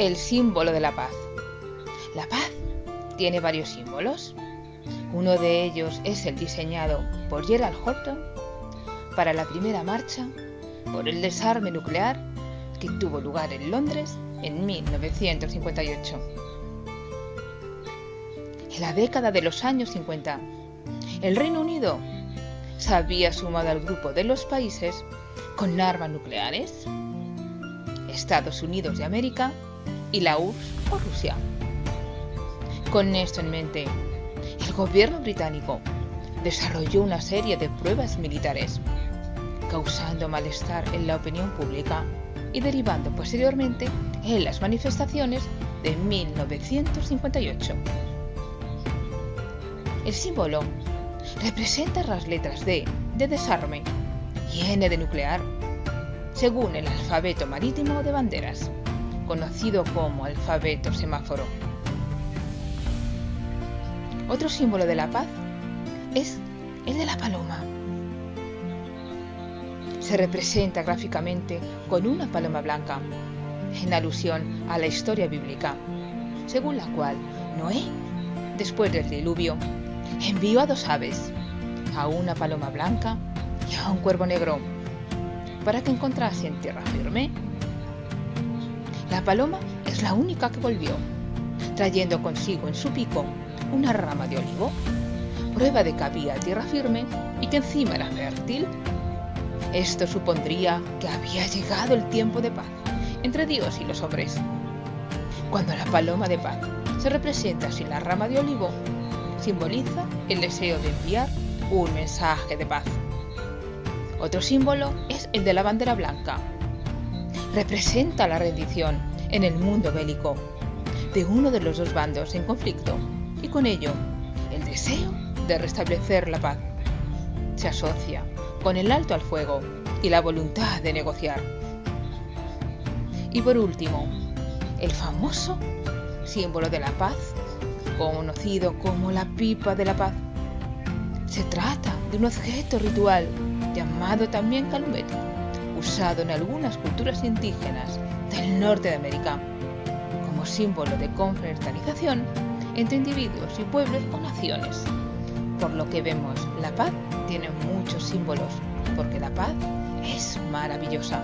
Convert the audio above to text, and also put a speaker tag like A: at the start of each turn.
A: El símbolo de la paz. La paz tiene varios símbolos. Uno de ellos es el diseñado por Gerald Horton para la primera marcha por el desarme nuclear que tuvo lugar en Londres en 1958. En la década de los años 50, el Reino Unido se había sumado al grupo de los países con armas nucleares, Estados Unidos de América y la URSS o Rusia. Con esto en mente, el gobierno británico desarrolló una serie de pruebas militares, causando malestar en la opinión pública y derivando posteriormente en las manifestaciones de 1958. El símbolo representa las letras D de desarme y N de nuclear, según el alfabeto marítimo de banderas conocido como alfabeto semáforo. Otro símbolo de la paz es el de la paloma. Se representa gráficamente con una paloma blanca, en alusión a la historia bíblica, según la cual Noé, después del diluvio, envió a dos aves, a una paloma blanca y a un cuervo negro, para que encontrasen tierra firme la paloma es la única que volvió, trayendo consigo en su pico una rama de olivo, prueba de que había tierra firme y que encima era fértil. Esto supondría que había llegado el tiempo de paz entre Dios y los hombres. Cuando la paloma de paz se representa sin la rama de olivo, simboliza el deseo de enviar un mensaje de paz. Otro símbolo es el de la bandera blanca, representa la rendición en el mundo bélico de uno de los dos bandos en conflicto y con ello el deseo de restablecer la paz. Se asocia con el alto al fuego y la voluntad de negociar. Y por último, el famoso símbolo de la paz, conocido como la pipa de la paz. Se trata de un objeto ritual llamado también calumet usado en algunas culturas indígenas del norte de América como símbolo de confraternización entre individuos y pueblos o naciones. Por lo que vemos, la paz tiene muchos símbolos, porque la paz es maravillosa.